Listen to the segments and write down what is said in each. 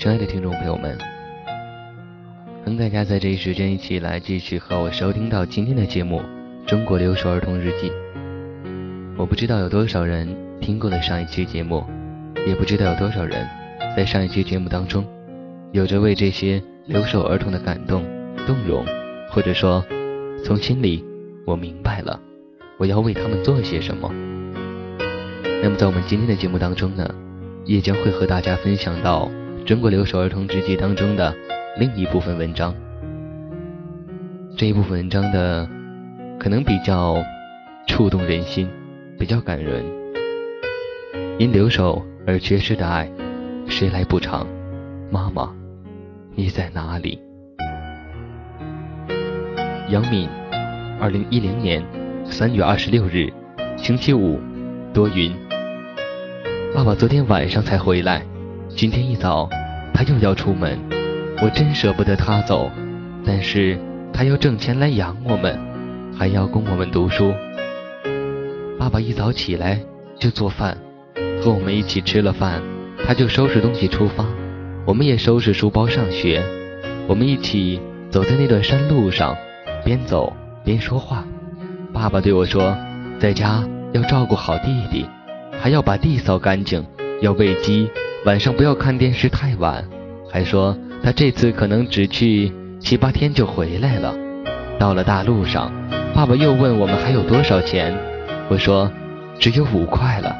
亲爱的听众朋友们，欢迎大家在这一时间一起来继续和我收听到今天的节目《中国留守儿童日记》。我不知道有多少人听过了上一期节目，也不知道有多少人在上一期节目当中有着为这些留守儿童的感动、动容，或者说从心里我明白了，我要为他们做些什么。那么在我们今天的节目当中呢，也将会和大家分享到《中国留守儿童日记》当中的另一部分文章。这一部分文章的可能比较触动人心，比较感人。因留守而缺失的爱，谁来补偿？妈妈，你在哪里？杨敏，二零一零年三月二十六日，星期五，多云。爸爸昨天晚上才回来，今天一早他又要出门，我真舍不得他走，但是他要挣钱来养我们，还要供我们读书。爸爸一早起来就做饭，和我们一起吃了饭，他就收拾东西出发，我们也收拾书包上学。我们一起走在那段山路上，边走边说话。爸爸对我说，在家要照顾好弟弟。还要把地扫干净，要喂鸡，晚上不要看电视太晚。还说他这次可能只去七八天就回来了。到了大路上，爸爸又问我们还有多少钱，我说只有五块了。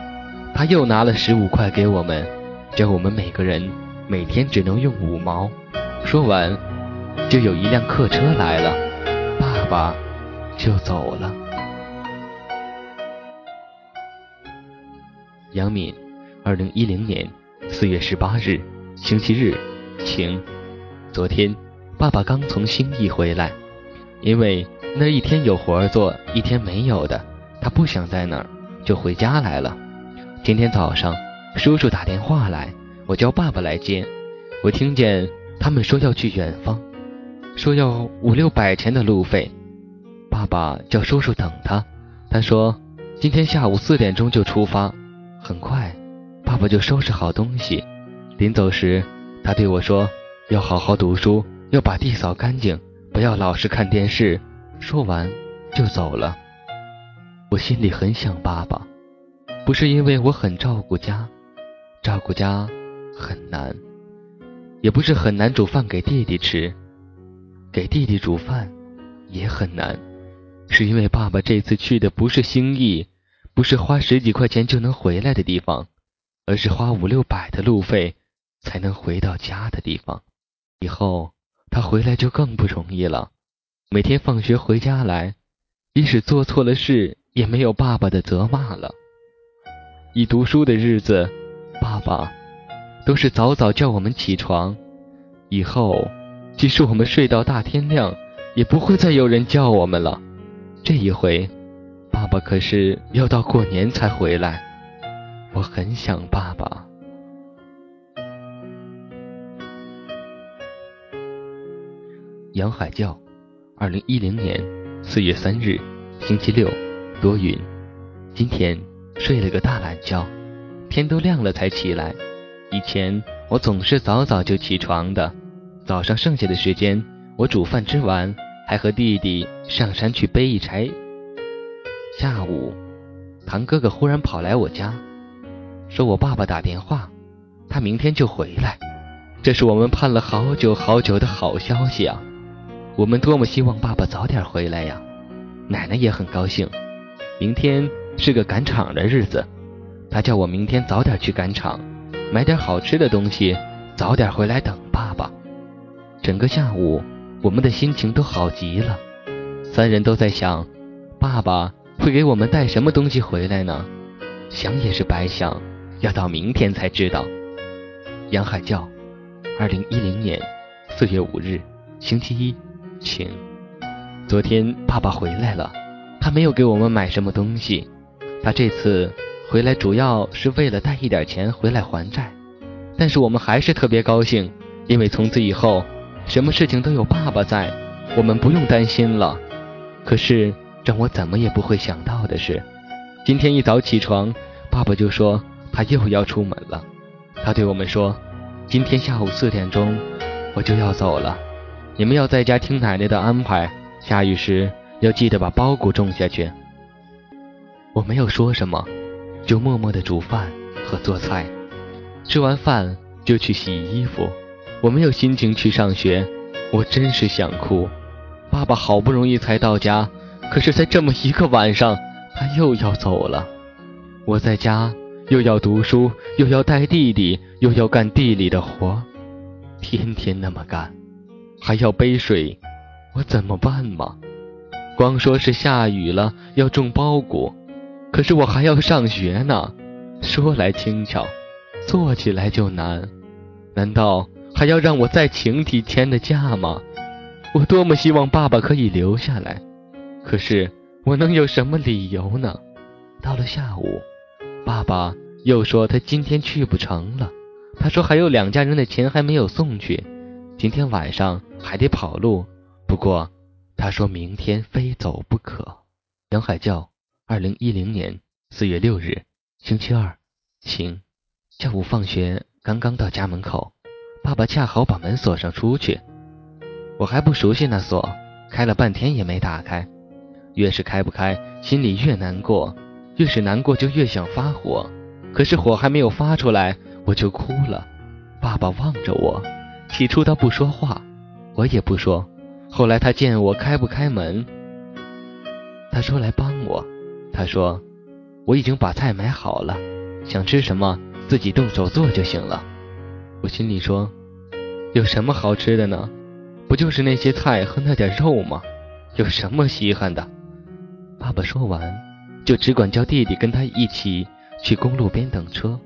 他又拿了十五块给我们，叫我们每个人每天只能用五毛。说完，就有一辆客车来了，爸爸就走了。杨敏，二零一零年四月十八日，星期日，晴。昨天，爸爸刚从兴义回来，因为那一天有活儿做，一天没有的，他不想在那儿，就回家来了。今天早上，叔叔打电话来，我叫爸爸来接。我听见他们说要去远方，说要五六百钱的路费。爸爸叫叔叔等他，他说今天下午四点钟就出发。很快，爸爸就收拾好东西。临走时，他对我说：“要好好读书，要把地扫干净，不要老是看电视。”说完就走了。我心里很想爸爸，不是因为我很照顾家，照顾家很难，也不是很难煮饭给弟弟吃，给弟弟煮饭也很难，是因为爸爸这次去的不是兴义。不是花十几块钱就能回来的地方，而是花五六百的路费才能回到家的地方。以后他回来就更不容易了。每天放学回家来，即使做错了事，也没有爸爸的责骂了。一读书的日子，爸爸都是早早叫我们起床。以后，即使我们睡到大天亮，也不会再有人叫我们了。这一回。爸爸可是要到过年才回来，我很想爸爸。杨海教，二零一零年四月三日，星期六，多云。今天睡了个大懒觉，天都亮了才起来。以前我总是早早就起床的，早上剩下的时间，我煮饭吃完，还和弟弟上山去背一柴。下午，堂哥哥忽然跑来我家，说我爸爸打电话，他明天就回来。这是我们盼了好久好久的好消息啊！我们多么希望爸爸早点回来呀！奶奶也很高兴。明天是个赶场的日子，他叫我明天早点去赶场，买点好吃的东西，早点回来等爸爸。整个下午，我们的心情都好极了，三人都在想，爸爸。会给我们带什么东西回来呢？想也是白想，要到明天才知道。杨海教，二零一零年四月五日，星期一，晴。昨天爸爸回来了，他没有给我们买什么东西，他这次回来主要是为了带一点钱回来还债。但是我们还是特别高兴，因为从此以后，什么事情都有爸爸在，我们不用担心了。可是。让我怎么也不会想到的是，今天一早起床，爸爸就说他又要出门了。他对我们说：“今天下午四点钟我就要走了，你们要在家听奶奶的安排。下雨时要记得把苞谷种下去。我没有说什么，就默默地煮饭和做菜。吃完饭就去洗衣服。我没有心情去上学，我真是想哭。爸爸好不容易才到家，可是，在这么一个晚上，他又要走了。我在家又要读书，又要带弟弟，又要干地里的活，天天那么干，还要背水，我怎么办嘛？光说是下雨了要种苞谷，可是我还要上学呢。说来轻巧，做起来就难。难道还要让我再请几天的假吗？我多么希望爸爸可以留下来，可是我能有什么理由呢？到了下午，爸爸又说他今天去不成了。他说还有两家人的钱还没有送去，今天晚上还得跑路。不过。他说明天非走不可。杨海教，二零一零年四月六日，星期二，晴。下午放学刚刚到家门口，爸爸恰好把门锁上出去。我还不熟悉那锁，开了半天也没打开。越是开不开，心里越难过，越是难过就越想发火。可是火还没有发出来，我就哭了。爸爸望着我，起初他不说话，我也不说。后来他见我开不开门，他说来帮我。他说我已经把菜买好了，想吃什么自己动手做就行了。我心里说，有什么好吃的呢？不就是那些菜和那点肉吗？有什么稀罕的？爸爸说完，就只管叫弟弟跟他一起去公路边等车。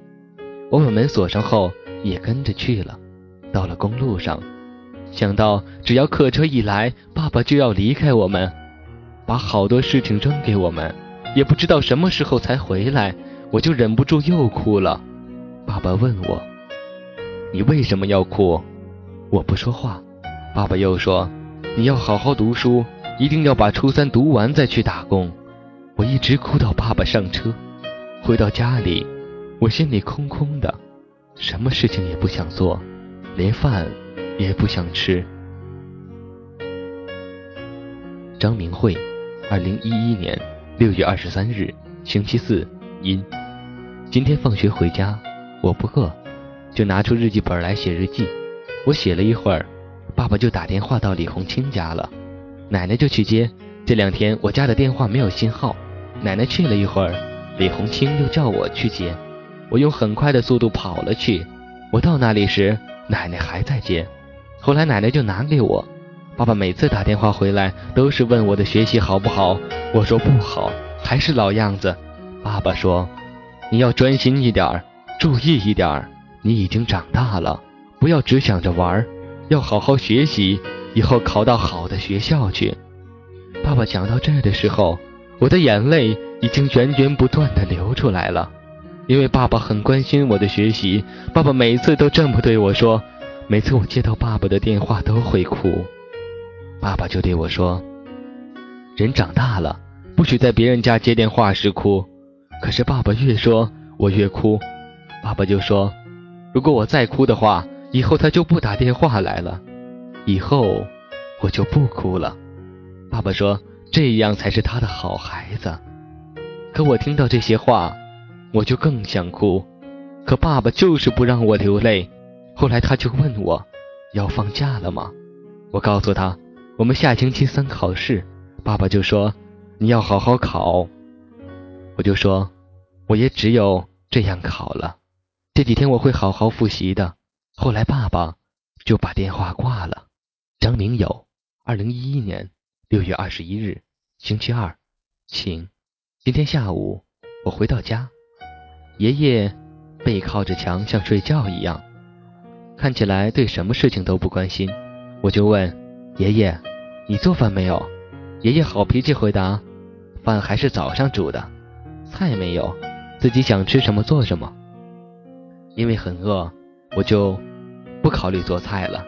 我把门锁上后，也跟着去了。到了公路上。想到只要客车一来，爸爸就要离开我们，把好多事情扔给我们，也不知道什么时候才回来，我就忍不住又哭了。爸爸问我：“你为什么要哭？”我不说话。爸爸又说：“你要好好读书，一定要把初三读完再去打工。”我一直哭到爸爸上车，回到家里，我心里空空的，什么事情也不想做，连饭。也不想吃。张明慧，二零一一年六月二十三日，星期四，阴。今天放学回家，我不饿，就拿出日记本来写日记。我写了一会儿，爸爸就打电话到李红清家了，奶奶就去接。这两天我家的电话没有信号，奶奶去了一会儿，李红清又叫我去接。我用很快的速度跑了去。我到那里时，奶奶还在接。后来奶奶就拿给我，爸爸每次打电话回来都是问我的学习好不好，我说不好，还是老样子。爸爸说：“你要专心一点，注意一点，你已经长大了，不要只想着玩，要好好学习，以后考到好的学校去。”爸爸讲到这儿的时候，我的眼泪已经源源不断的流出来了，因为爸爸很关心我的学习，爸爸每次都这么对我说。每次我接到爸爸的电话都会哭，爸爸就对我说：“人长大了，不许在别人家接电话时哭。”可是爸爸越说，我越哭。爸爸就说：“如果我再哭的话，以后他就不打电话来了，以后我就不哭了。”爸爸说：“这样才是他的好孩子。”可我听到这些话，我就更想哭。可爸爸就是不让我流泪。后来他就问我，要放假了吗？我告诉他，我们下星期三考试。爸爸就说，你要好好考。我就说，我也只有这样考了。这几天我会好好复习的。后来爸爸就把电话挂了。张明友，二零一一年六月二十一日，星期二，晴。今天下午我回到家，爷爷背靠着墙，像睡觉一样。看起来对什么事情都不关心，我就问爷爷：“你做饭没有？”爷爷好脾气回答：“饭还是早上煮的，菜没有，自己想吃什么做什么。”因为很饿，我就不考虑做菜了。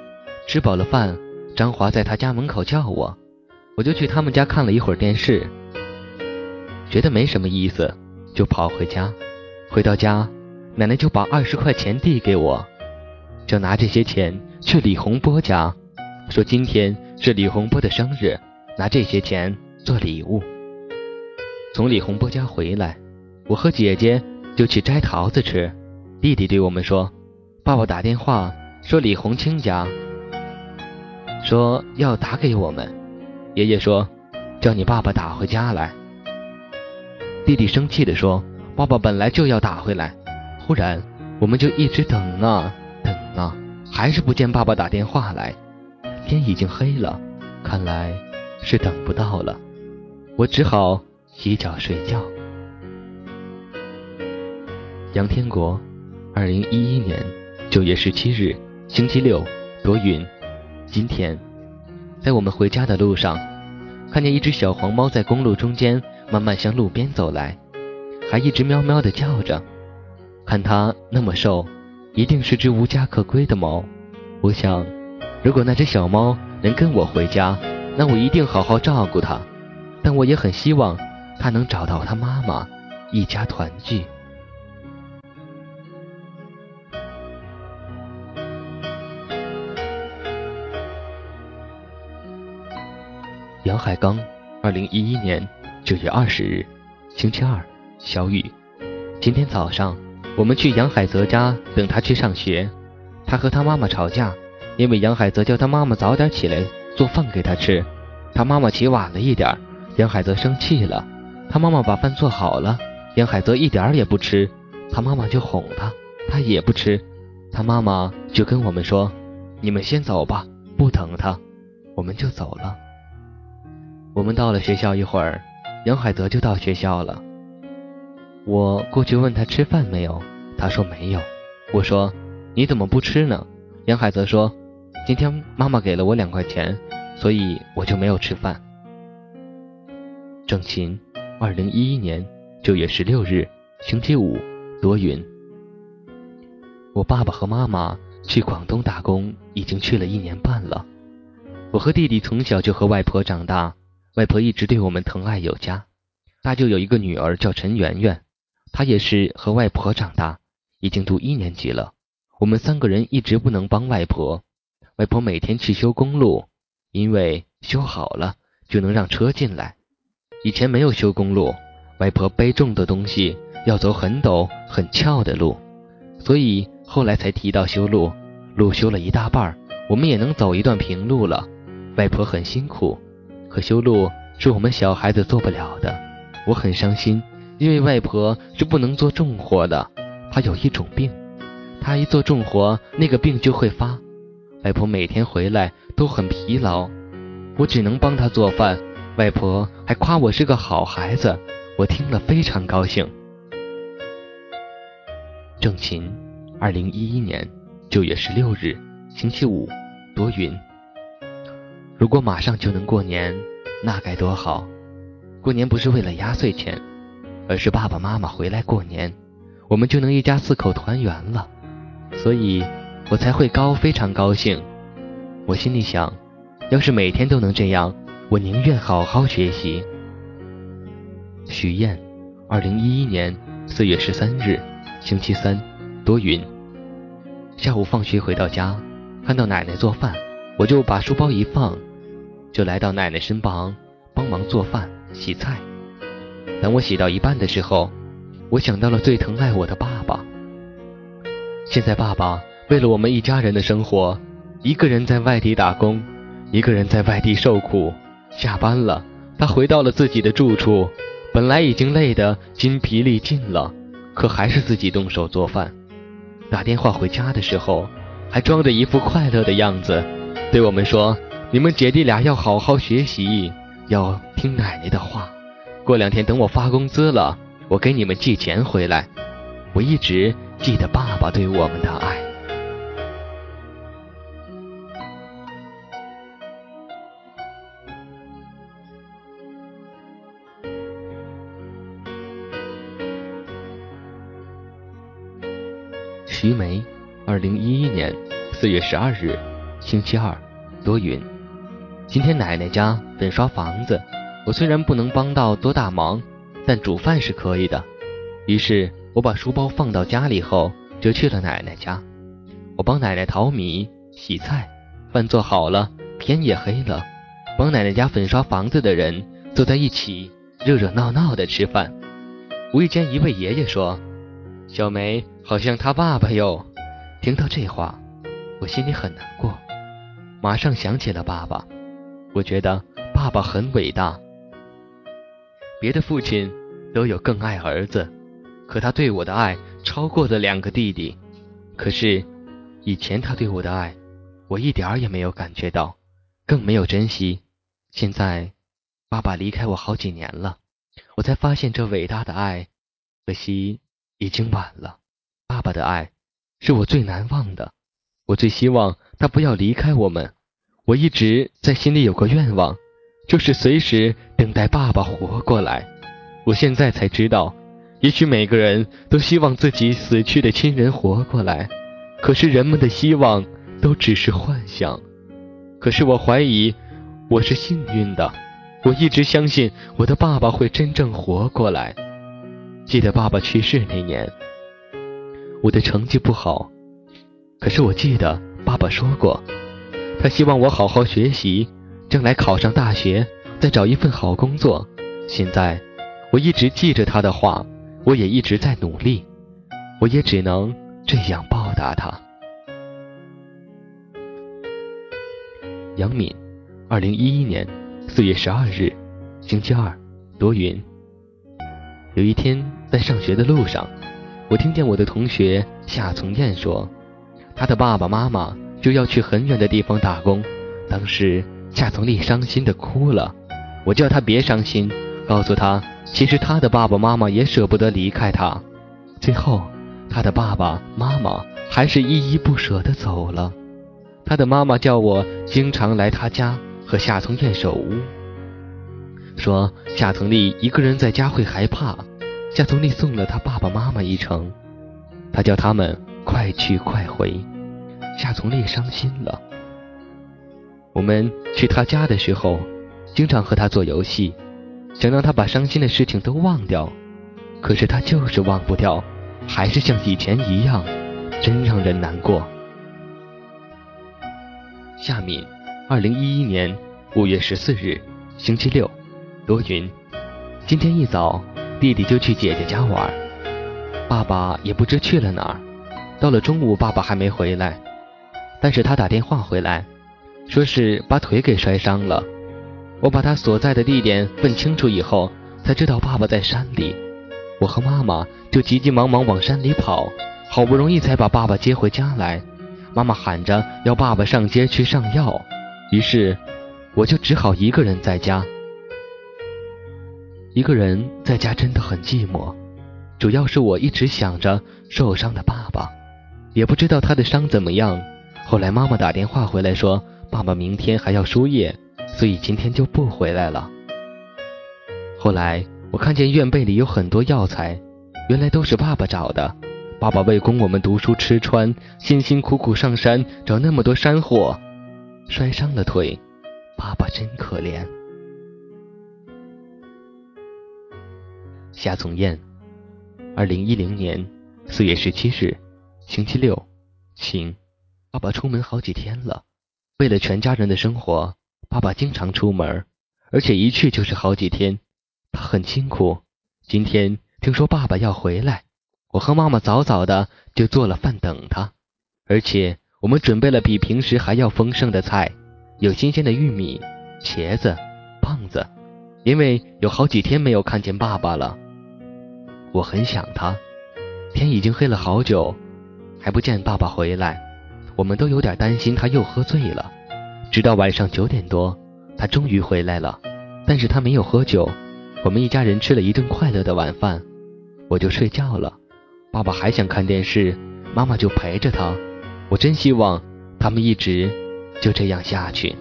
吃饱了饭，张华在他家门口叫我，我就去他们家看了一会儿电视，觉得没什么意思，就跑回家。回到家，奶奶就把二十块钱递给我。就拿这些钱去李洪波家，说今天是李洪波的生日，拿这些钱做礼物。从李洪波家回来，我和姐姐就去摘桃子吃。弟弟对我们说：“爸爸打电话说李洪清家说要打给我们。”爷爷说：“叫你爸爸打回家来。”弟弟生气地说：“爸爸本来就要打回来。”忽然，我们就一直等啊等啊，还是不见爸爸打电话来。天已经黑了，看来是等不到了。我只好。洗脚睡觉。杨天国，二零一一年九月十七日，星期六，多云。今天，在我们回家的路上，看见一只小黄猫在公路中间慢慢向路边走来，还一直喵喵的叫着。看它那么瘦，一定是只无家可归的猫。我想，如果那只小猫能跟我回家，那我一定好好照顾它。但我也很希望。他能找到他妈妈，一家团聚。杨海刚，二零一一年九月二十日，星期二，小雨。今天早上，我们去杨海泽家等他去上学。他和他妈妈吵架，因为杨海泽叫他妈妈早点起来做饭给他吃，他妈妈起晚了一点，杨海泽生气了。他妈妈把饭做好了，杨海泽一点儿也不吃，他妈妈就哄他，他也不吃，他妈妈就跟我们说：“你们先走吧，不等他。”我们就走了。我们到了学校一会儿，杨海泽就到学校了。我过去问他吃饭没有，他说没有。我说：“你怎么不吃呢？”杨海泽说：“今天妈妈给了我两块钱，所以我就没有吃饭。”郑琴。二零一一年九月十六日，星期五，多云。我爸爸和妈妈去广东打工，已经去了一年半了。我和弟弟从小就和外婆长大，外婆一直对我们疼爱有加。大舅有一个女儿叫陈圆圆，她也是和外婆长大，已经读一年级了。我们三个人一直不能帮外婆，外婆每天去修公路，因为修好了就能让车进来。以前没有修公路，外婆背重的东西要走很陡很峭的路，所以后来才提到修路。路修了一大半，我们也能走一段平路了。外婆很辛苦，可修路是我们小孩子做不了的。我很伤心，因为外婆是不能做重活的，她有一种病，她一做重活，那个病就会发。外婆每天回来都很疲劳，我只能帮她做饭。外婆还夸我是个好孩子，我听了非常高兴。郑琴，二零一一年九月十六日，星期五，多云。如果马上就能过年，那该多好！过年不是为了压岁钱，而是爸爸妈妈回来过年，我们就能一家四口团圆了，所以我才会高非常高兴。我心里想，要是每天都能这样。我宁愿好好学习。许燕，二零一一年四月十三日，星期三，多云。下午放学回到家，看到奶奶做饭，我就把书包一放，就来到奶奶身旁帮忙做饭、洗菜。等我洗到一半的时候，我想到了最疼爱我的爸爸。现在爸爸为了我们一家人的生活，一个人在外地打工，一个人在外地受苦。下班了，他回到了自己的住处。本来已经累得筋疲力尽了，可还是自己动手做饭。打电话回家的时候，还装着一副快乐的样子，对我们说：“你们姐弟俩要好好学习，要听奶奶的话。过两天等我发工资了，我给你们寄钱回来。”我一直记得爸爸对我们的爱。徐梅，二零一一年四月十二日，星期二，多云。今天奶奶家粉刷房子，我虽然不能帮到多大忙，但煮饭是可以的。于是我把书包放到家里后，就去了奶奶家。我帮奶奶淘米、洗菜，饭做好了，天也黑了，帮奶奶家粉刷房子的人坐在一起，热热闹闹的吃饭。无意间，一位爷爷说：“小梅好像他爸爸哟。”听到这话，我心里很难过，马上想起了爸爸。我觉得爸爸很伟大。别的父亲都有更爱儿子，可他对我的爱超过了两个弟弟。可是以前他对我的爱，我一点儿也没有感觉到，更没有珍惜。现在爸爸离开我好几年了。我才发现这伟大的爱，可惜已经晚了。爸爸的爱是我最难忘的，我最希望他不要离开我们。我一直在心里有个愿望，就是随时等待爸爸活过来。我现在才知道，也许每个人都希望自己死去的亲人活过来，可是人们的希望都只是幻想。可是我怀疑，我是幸运的。我一直相信我的爸爸会真正活过来。记得爸爸去世那年，我的成绩不好，可是我记得爸爸说过，他希望我好好学习，将来考上大学，再找一份好工作。现在我一直记着他的话，我也一直在努力，我也只能这样报答他。杨敏，二零一一年。四月十二日，星期二，多云。有一天在上学的路上，我听见我的同学夏从燕说，他的爸爸妈妈就要去很远的地方打工。当时夏从丽伤心的哭了，我叫他别伤心，告诉他其实他的爸爸妈妈也舍不得离开他。最后，他的爸爸妈妈还是依依不舍的走了。他的妈妈叫我经常来他家。和夏从燕守屋，说夏从立一个人在家会害怕。夏从立送了他爸爸妈妈一程，他叫他们快去快回。夏从立伤心了。我们去他家的时候，经常和他做游戏，想让他把伤心的事情都忘掉，可是他就是忘不掉，还是像以前一样，真让人难过。夏敏。二零一一年五月十四日，星期六，多云。今天一早，弟弟就去姐姐家玩，爸爸也不知去了哪儿。到了中午，爸爸还没回来，但是他打电话回来，说是把腿给摔伤了。我把他所在的地点问清楚以后，才知道爸爸在山里。我和妈妈就急急忙忙往山里跑，好不容易才把爸爸接回家来。妈妈喊着要爸爸上街去上药。于是，我就只好一个人在家。一个人在家真的很寂寞，主要是我一直想着受伤的爸爸，也不知道他的伤怎么样。后来妈妈打电话回来说，爸爸明天还要输液，所以今天就不回来了。后来我看见院备里有很多药材，原来都是爸爸找的。爸爸为供我们读书吃穿，辛辛苦苦上山找那么多山货。摔伤了腿，爸爸真可怜。夏从燕，二零一零年四月十七日，星期六，晴。爸爸出门好几天了，为了全家人的生活，爸爸经常出门，而且一去就是好几天，他很辛苦。今天听说爸爸要回来，我和妈妈早早的就做了饭等他，而且。我们准备了比平时还要丰盛的菜，有新鲜的玉米、茄子、棒子。因为有好几天没有看见爸爸了，我很想他。天已经黑了好久，还不见爸爸回来，我们都有点担心他又喝醉了。直到晚上九点多，他终于回来了，但是他没有喝酒。我们一家人吃了一顿快乐的晚饭，我就睡觉了。爸爸还想看电视，妈妈就陪着他。我真希望他们一直就这样下去。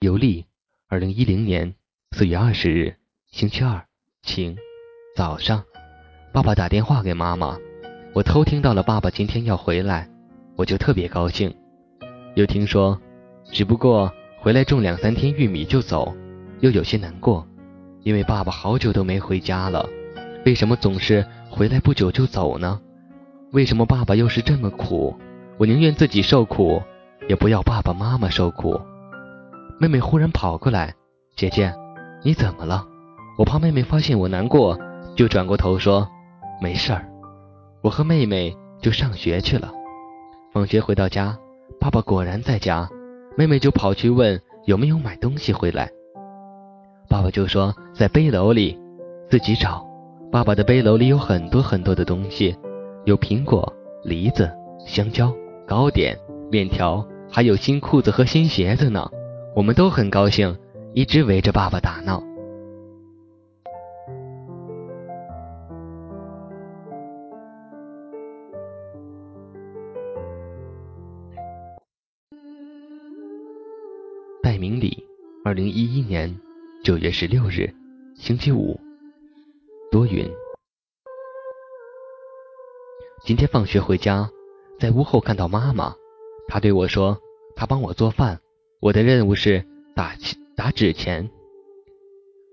尤利，二零一零年四月二十日，星期二，晴，早上，爸爸打电话给妈妈，我偷听到了爸爸今天要回来，我就特别高兴。又听说，只不过回来种两三天玉米就走，又有些难过，因为爸爸好久都没回家了，为什么总是？回来不久就走呢？为什么爸爸又是这么苦？我宁愿自己受苦，也不要爸爸妈妈受苦。妹妹忽然跑过来：“姐姐，你怎么了？”我怕妹妹发现我难过，就转过头说：“没事儿。”我和妹妹就上学去了。放学回到家，爸爸果然在家，妹妹就跑去问有没有买东西回来。爸爸就说在背篓里，自己找。爸爸的背篓里有很多很多的东西，有苹果、梨子、香蕉、糕点、面条，还有新裤子和新鞋子呢。我们都很高兴，一直围着爸爸打闹。二零一一年九月十六日，星期五。多云。今天放学回家，在屋后看到妈妈，她对我说：“她帮我做饭，我的任务是打打纸钱。”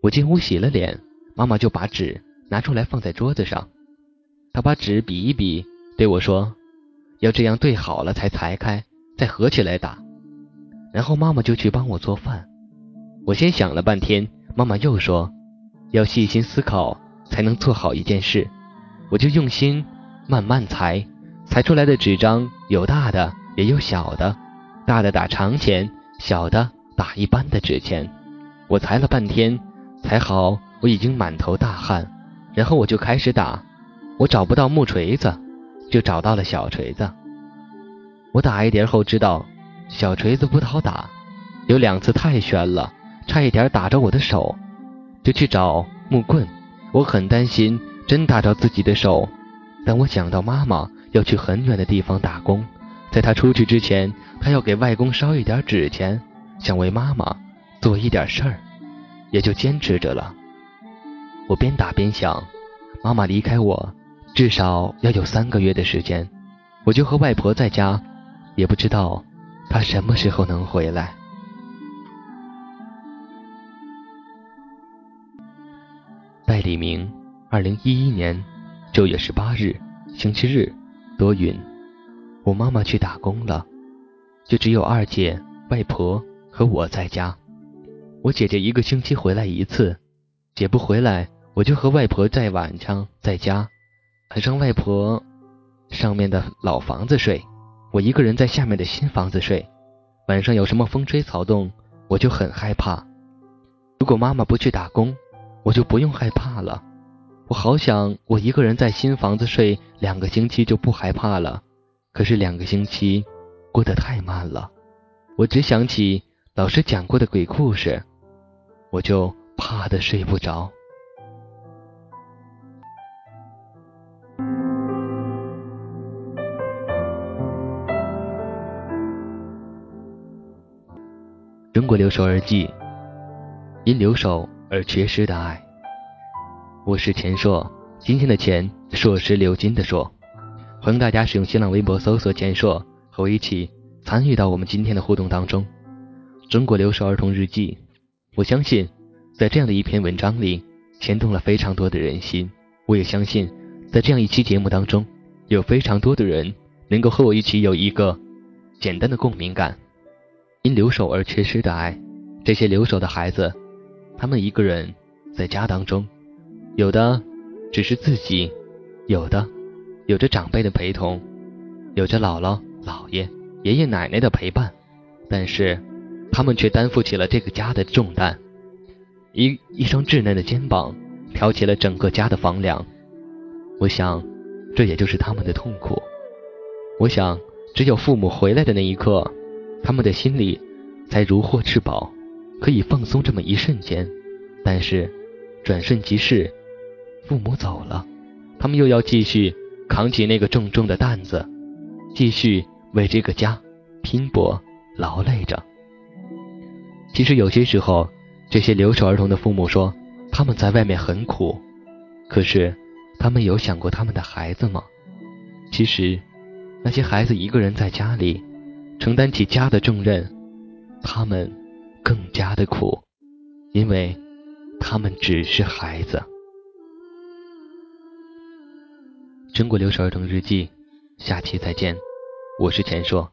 我进屋洗了脸，妈妈就把纸拿出来放在桌子上，她把纸比一比，对我说：“要这样对好了才裁开，再合起来打。”然后妈妈就去帮我做饭。我先想了半天，妈妈又说：“要细心思考。”才能做好一件事，我就用心慢慢裁，裁出来的纸张有大的也有小的，大的打长钱，小的打一般的纸钱。我裁了半天，裁好我已经满头大汗，然后我就开始打。我找不到木锤子，就找到了小锤子。我打一点后知道小锤子不好打，有两次太悬了，差一点打着我的手，就去找木棍。我很担心真打着自己的手，但我想到妈妈要去很远的地方打工，在她出去之前，她要给外公烧一点纸钱，想为妈妈做一点事儿，也就坚持着了。我边打边想，妈妈离开我至少要有三个月的时间，我就和外婆在家，也不知道她什么时候能回来。戴礼明，二零一一年九月十八日，星期日，多云。我妈妈去打工了，就只有二姐、外婆和我在家。我姐姐一个星期回来一次，姐不回来，我就和外婆在晚上在家，晚上外婆上面的老房子睡，我一个人在下面的新房子睡。晚上有什么风吹草动，我就很害怕。如果妈妈不去打工，我就不用害怕了，我好想我一个人在新房子睡两个星期就不害怕了。可是两个星期过得太慢了，我只想起老师讲过的鬼故事，我就怕的睡不着。中国留守儿记，因留守。而缺失的爱。我是钱硕，今天的钱，硕是流金的硕。欢迎大家使用新浪微博搜索“钱硕”，和我一起参与到我们今天的互动当中。中国留守儿童日记，我相信，在这样的一篇文章里，牵动了非常多的人心。我也相信，在这样一期节目当中，有非常多的人能够和我一起有一个简单的共鸣感。因留守而缺失的爱，这些留守的孩子。他们一个人在家当中，有的只是自己，有的有着长辈的陪同，有着姥姥、姥爷、爷爷奶奶的陪伴，但是他们却担负起了这个家的重担，一一双稚嫩的肩膀挑起了整个家的房梁。我想，这也就是他们的痛苦。我想，只有父母回来的那一刻，他们的心里才如获至宝。可以放松这么一瞬间，但是转瞬即逝，父母走了，他们又要继续扛起那个重重的担子，继续为这个家拼搏劳累着。其实有些时候，这些留守儿童的父母说他们在外面很苦，可是他们有想过他们的孩子吗？其实那些孩子一个人在家里承担起家的重任，他们。更加的苦，因为他们只是孩子。中国留守儿童日记，下期再见。我是钱硕。